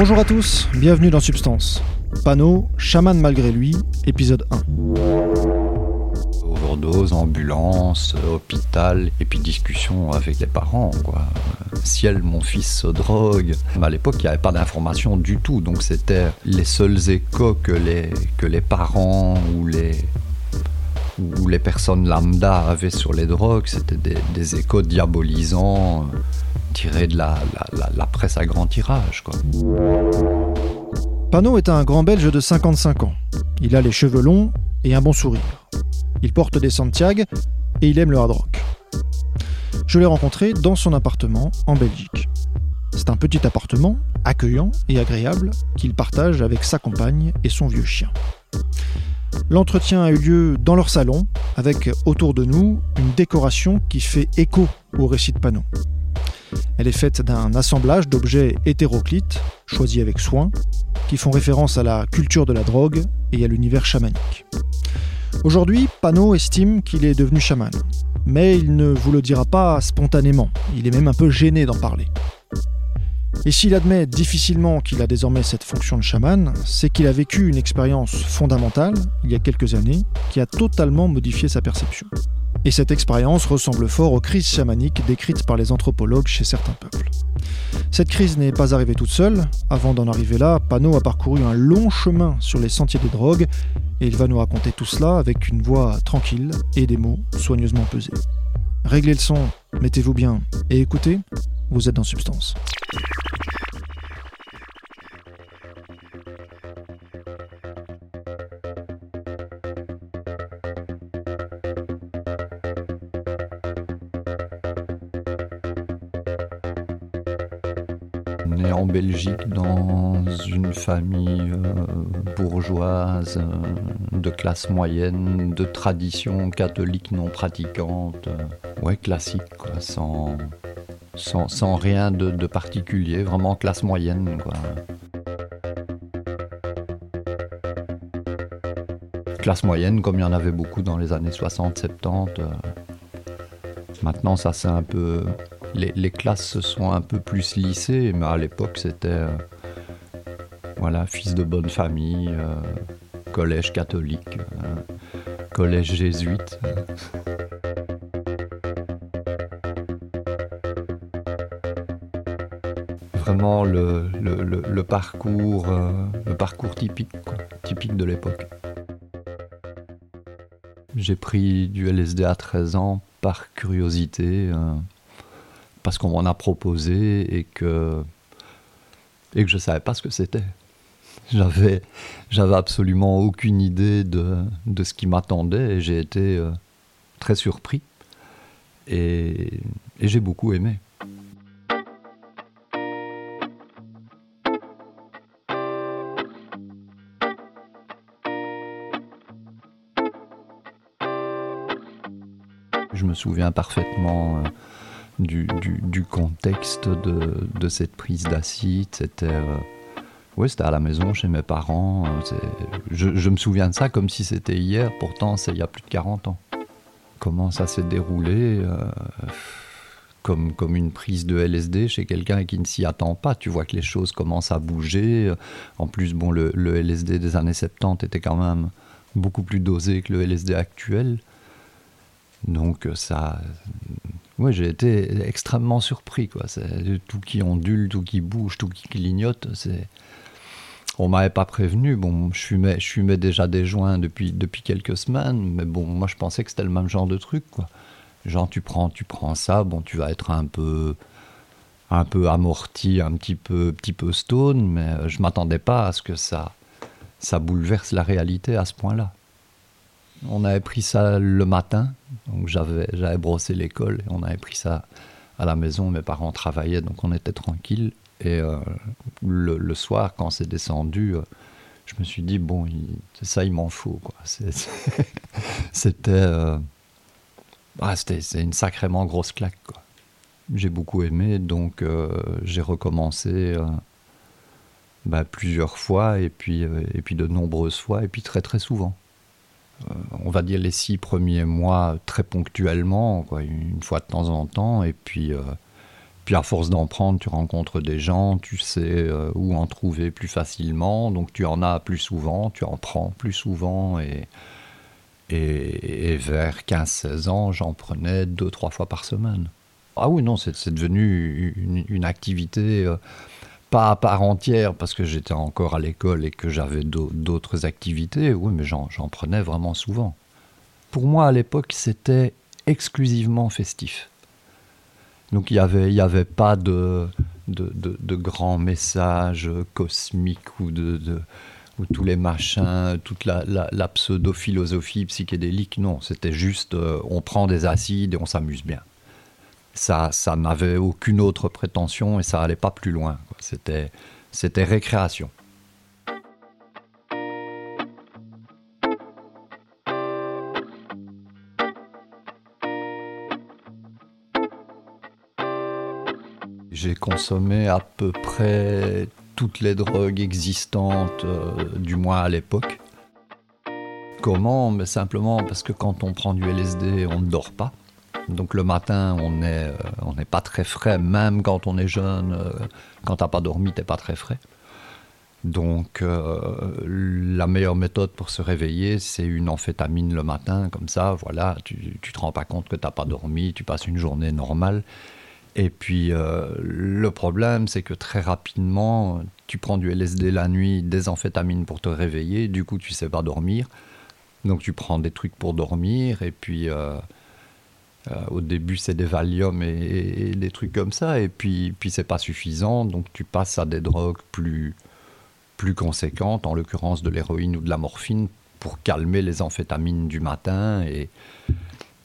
Bonjour à tous, bienvenue dans Substance. Panneau, chaman malgré lui, épisode 1. Overdose, ambulance, hôpital, et puis discussion avec les parents. Ciel, mon fils se drogue. À l'époque, il n'y avait pas d'informations du tout, donc c'était les seuls échos que les, que les parents ou les, ou les personnes lambda avaient sur les drogues, c'était des, échos diabolisants tirés de la, presse à grand tirage. Quoi. Panot est un grand belge de 55 ans. Il a les cheveux longs et un bon sourire. Il porte des Santiago et il aime le hard rock. Je l'ai rencontré dans son appartement en Belgique. C'est un petit appartement, accueillant et agréable, qu'il partage avec sa compagne et son vieux chien. L'entretien a eu lieu dans leur salon, avec autour de nous une décoration qui fait écho au récit de Panneau. Elle est faite d'un assemblage d'objets hétéroclites, choisis avec soin, qui font référence à la culture de la drogue et à l'univers chamanique. Aujourd'hui, Panneau estime qu'il est devenu chaman, mais il ne vous le dira pas spontanément, il est même un peu gêné d'en parler. Et s'il admet difficilement qu'il a désormais cette fonction de chaman, c'est qu'il a vécu une expérience fondamentale, il y a quelques années, qui a totalement modifié sa perception. Et cette expérience ressemble fort aux crises chamaniques décrites par les anthropologues chez certains peuples. Cette crise n'est pas arrivée toute seule. Avant d'en arriver là, Pano a parcouru un long chemin sur les sentiers des drogues et il va nous raconter tout cela avec une voix tranquille et des mots soigneusement pesés. Réglez le son, mettez-vous bien et écoutez, vous êtes dans Substance. En Belgique dans une famille euh, bourgeoise euh, de classe moyenne, de tradition catholique non pratiquante. Euh, ouais, classique, quoi, sans, sans, rien de, particulier, vraiment classe moyenne. Classe moyenne, comme il y en avait beaucoup dans les années 60-70. Euh. Maintenant, ça c'est un peu. Les, classes se sont un peu plus lissées, mais à l'époque c'était. Euh, voilà, fils de bonne famille, euh, collège catholique, collège jésuite. vraiment le, parcours, euh, le parcours typique, typique de l'époque. J'ai pris du LSD à 13 ans par curiosité, euh, parce qu'on m'en a proposé et que, et que je ne savais pas ce que c'était. J'avais, j'avais absolument aucune idée de, de ce qui m'attendait et j'ai été euh, très surpris. Et, et j'ai beaucoup aimé. Je me souviens parfaitement euh, du, contexte de, cette prise d'acide. C'était euh, à la maison chez mes parents. Euh, je, me souviens de ça comme si c'était hier, pourtant c'est il y a plus de 40 ans. Comment ça s'est déroulé comme, comme une prise de LSD chez quelqu'un qui ne s'y attend pas. Tu vois que les choses commencent à bouger. En plus, bon, le, le LSD des années 70 était quand même beaucoup plus dosé que le LSD actuel. Donc euh, ça, ouais, j'ai été extrêmement surpris quoi. Tout qui ondule, tout qui bouge, tout qui clignote. C'est, on m'avait pas prévenu. Bon, je fumais, je fumais déjà des joints depuis depuis quelques semaines, mais bon, moi je pensais que c'était le même genre de truc quoi. Genre tu prends, tu prends ça, bon, tu vas être un peu un peu amorti, un petit peu petit peu stone, mais je m'attendais pas à ce que ça ça bouleverse la réalité à ce point-là. On avait pris ça le matin, donc j'avais, brossé l'école on avait pris ça à la maison. Mes parents travaillaient, donc on était tranquille. Et euh, le, soir, quand c'est descendu, euh, je me suis dit, bon, ça, il m'en faut. Euh, ah, c'était c'est une sacrément grosse claque. J'ai beaucoup aimé, donc j'ai recommencé bah, plusieurs fois, et puis, et puis de nombreuses fois, et puis très très souvent. Euh, on va dire les six premiers mois très ponctuellement, quoi, une fois de temps en temps, et puis, euh, puis à force d'en prendre, tu rencontres des gens, tu sais euh, où en trouver plus facilement, donc tu en as plus souvent, tu en prends plus souvent, et, et, vers 15-16 ans, j'en prenais deux, trois fois par semaine. Ah oui, non, c'est devenu une, activité pas à part entière parce que j'étais encore à l'école et que j'avais d'autres activités, oui, mais j'en prenais vraiment souvent. Pour moi, à l'époque, c'était exclusivement festif. Donc il n'y avait, y avait pas de, de, de, grands messages cosmiques ou de, tous les machins, toute la, la, pseudo-philosophie psychédélique. Non, c'était juste euh, on prend des acides et on s'amuse bien. Ça, n'avait aucune autre prétention et ça allait pas plus loin. C'était, c'était récréation. J'ai consommé à peu près toutes les drogues existantes, euh, du moins à l'époque. Comment? Mais Simplement parce que quand on prend du LSD, on ne dort pas. Donc le matin, on n'est euh, pas très frais, même quand on est jeune. Euh, quand tu n'as pas dormi, tu n'es pas très frais. Donc la meilleure méthode pour se réveiller, c'est une amphétamine le matin, comme ça, voilà, tu ne te rends pas compte que tu n'as pas dormi, tu passes une journée normale. Et puis euh, le problème, c'est que très rapidement, tu prends du LSD la nuit, des amphétamines pour te réveiller, du coup tu sais pas dormir. Donc tu prends des trucs pour dormir, et puis euh, euh, au début c'est des Valium et, des trucs comme ça, et puis, puis c'est pas suffisant, donc tu passes à des drogues plus, plus conséquentes, en l'occurrence de l'héroïne ou de la morphine, pour calmer les amphétamines du matin. Et,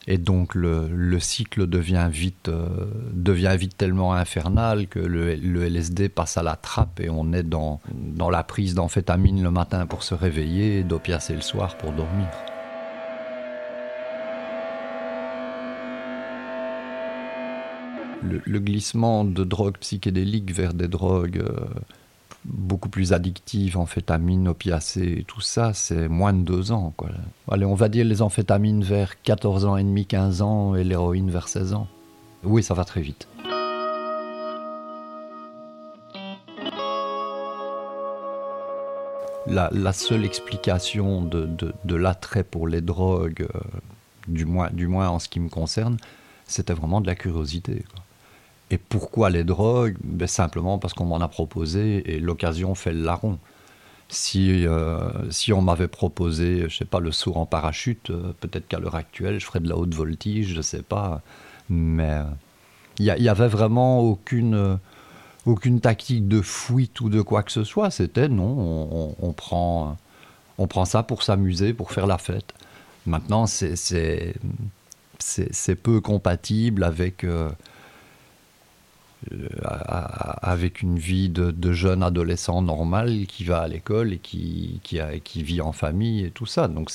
et donc le, cycle devient vite, euh, devient vite tellement infernal que le, LSD passe à la trappe et on est dans, dans la prise d'amphétamine le matin pour se réveiller et d'opiacé le soir pour dormir. Le, glissement de drogues psychédéliques vers des drogues euh, beaucoup plus addictives, amphétamines, opiacés, tout ça, c'est moins de deux ans. Allez, on va dire les amphétamines vers 14 ans et demi, 15 ans, et l'héroïne vers 16 ans. Oui, ça va très vite. La, seule explication de, l'attrait pour les drogues, euh, du, moins, du moins en ce qui me concerne, c'était vraiment de la curiosité. Et pourquoi les drogues? Ben Simplement parce qu'on m'en a proposé et l'occasion fait le larron. Si, euh, si on m'avait proposé, je sais pas, le saut en parachute, euh, peut-être qu'à l'heure actuelle, je ferais de la haute voltige, je sais pas. Mais il euh, n'y avait vraiment aucune, aucune tactique de fuite ou de quoi que ce soit. C'était non, on, prend, on prend ça pour s'amuser, pour faire la fête. Maintenant, c'est peu compatible avec euh, avec une vie de, jeune adolescent normal qui va à l'école et qui, qui, vit en famille et tout ça. Donc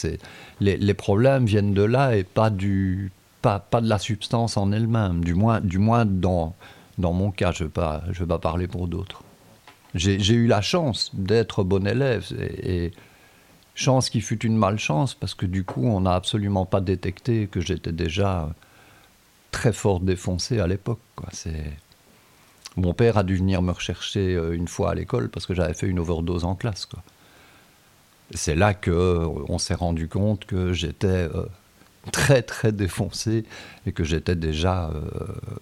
les, problèmes viennent de là et pas, du, pas, pas de la substance en elle-même. Du moins, du moins dans, dans mon cas, je ne vais, vais pas parler pour d'autres. J'ai eu la chance d'être bon élève et, et, chance qui fut une malchance parce que du coup, on n'a absolument pas détecté que j'étais déjà très fort défoncé à l'époque. C'est mon père a dû venir me rechercher euh, une fois à l'école parce que j'avais fait une overdose en classe. C'est là qu'on euh, s'est rendu compte que j'étais euh, très très défoncé et que j'étais déjà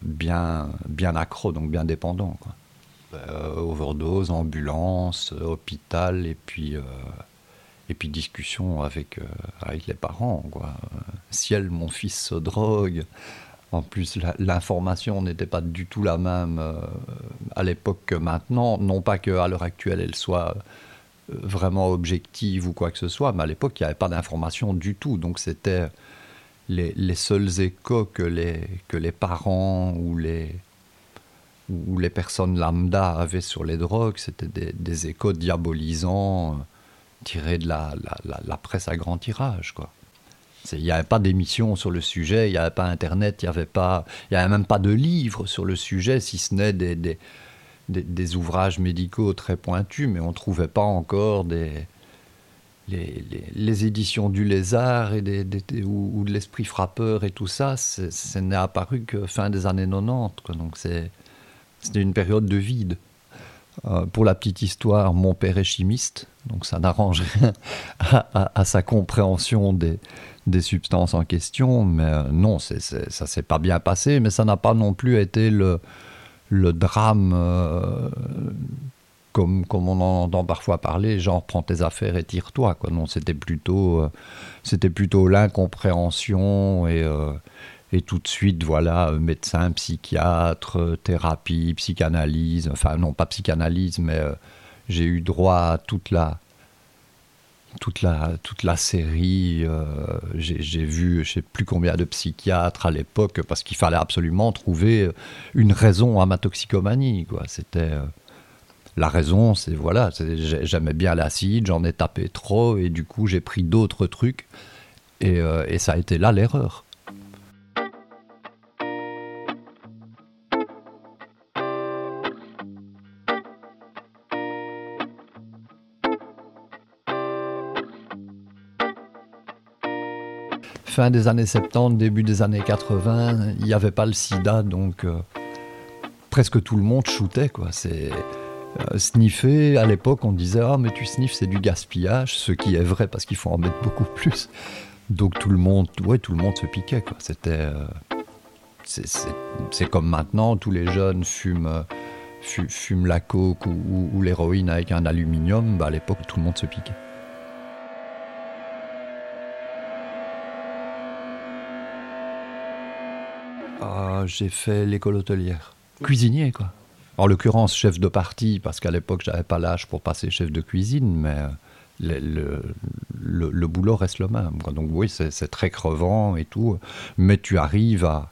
bien, bien accro, donc bien dépendant. overdose, ambulance, hôpital et puis, et puis discussion avec, avec les parents. Quoi. Ciel, mon fils se drogue. En plus, l'information n'était pas du tout la même euh, à l'époque que maintenant. Non pas qu'à l'heure actuelle, elle soit euh, vraiment objective ou quoi que ce soit, mais à l'époque, il n'y avait pas d'information du tout. Donc, c'était les, seuls échos que les, parents ou les, personnes lambda avaient sur les drogues. C'était des, échos diabolisants euh, tirés de la, la, la presse à grand tirage, quoi. Il n'y avait pas d'émission sur le sujet, il n'y avait pas Internet, il n'y avait, avait même pas de livres sur le sujet, si ce n'est des, des, des, ouvrages médicaux très pointus, mais on ne trouvait pas encore des, les, les, éditions du Lézard et des, ou, de l'Esprit frappeur et tout ça, ce n'est apparu que fin des années 90. Donc c'est c'était une période de vide. Euh, pour la petite histoire, mon père est chimiste, donc ça n'arrange rien à, sa compréhension des, des, substances en question. Mais euh, non, c'est, c'est, ça s'est pas bien passé, mais ça n'a pas non plus été le, le drame euh, comme, comme on en entend parfois parler, genre prends tes affaires et tire-toi. Non, c'était plutôt, c'était plutôt l'incompréhension et et tout de suite, voilà, médecin, psychiatre, thérapie, psychanalyse, enfin non, pas psychanalyse, mais euh, j'ai eu droit à toute la, toute la, toute la série. Euh, j'ai vu, je sais plus combien de psychiatres à l'époque, parce qu'il fallait absolument trouver une raison à ma toxicomanie. C'était euh, la raison, c'est voilà, j'aimais bien l'acide, j'en ai tapé trop, et du coup j'ai pris d'autres trucs, et, et ça a été là l'erreur. Fin des années 70, début des années 80, il n'y avait pas le sida, donc euh, presque tout le monde shootait. Quoi. C'est, euh, sniffer, à l'époque, on disait Ah, mais tu sniffes, c'est du gaspillage, ce qui est vrai parce qu'il faut en mettre beaucoup plus. Donc tout le monde, ouais, tout le monde se piquait. Euh, c'est, comme maintenant, tous les jeunes fument, la coke ou, l'héroïne avec un aluminium. Bah, à l'époque, tout le monde se piquait. J'ai fait l'école hôtelière. Cuisinier, quoi. En l'occurrence, chef de partie, parce qu'à l'époque, j'avais pas l'âge pour passer chef de cuisine, mais euh, le, boulot reste le même. Donc oui, c'est très crevant et tout, mais tu arrives à,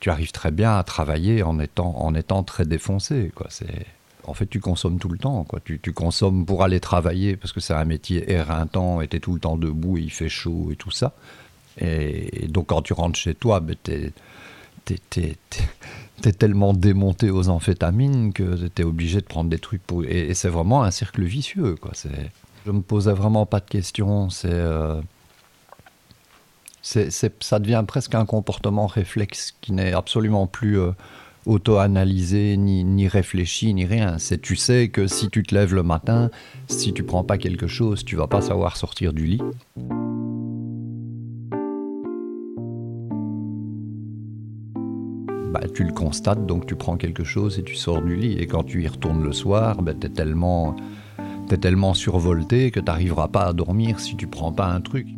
tu arrives très bien à travailler en étant, en étant très défoncé. Quoi. En fait, tu consommes tout le temps. Quoi. Tu, consommes pour aller travailler, parce que c'est un métier éreintant, et tu es tout le temps debout, et il fait chaud et tout ça. Et, donc quand tu rentres chez toi, ben, tu t'es es, tellement démonté aux amphétamines que t'es obligé de prendre des trucs pour... Et, c'est vraiment un cercle vicieux, quoi. Je me posais vraiment pas de questions, euh, c'est... ça devient presque un comportement réflexe qui n'est absolument plus euh, auto-analysé, ni, ni, réfléchi, ni rien. C'est tu sais que si tu te lèves le matin, si tu prends pas quelque chose, tu vas pas savoir sortir du lit. Bah, tu le constates, donc tu prends quelque chose et tu sors du lit. Et quand tu y retournes le soir, bah, tu es tellement, es tellement survolté que tu n'arriveras pas à dormir si tu prends pas un truc.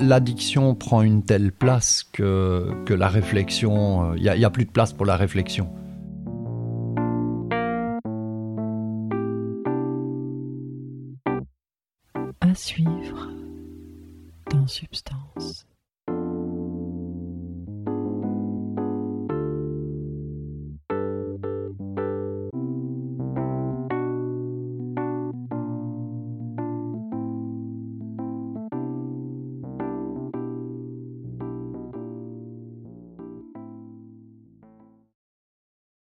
L'addiction prend une telle place que, que la réflexion, il euh, n'y a plus de place pour la réflexion. Suivre dans substance.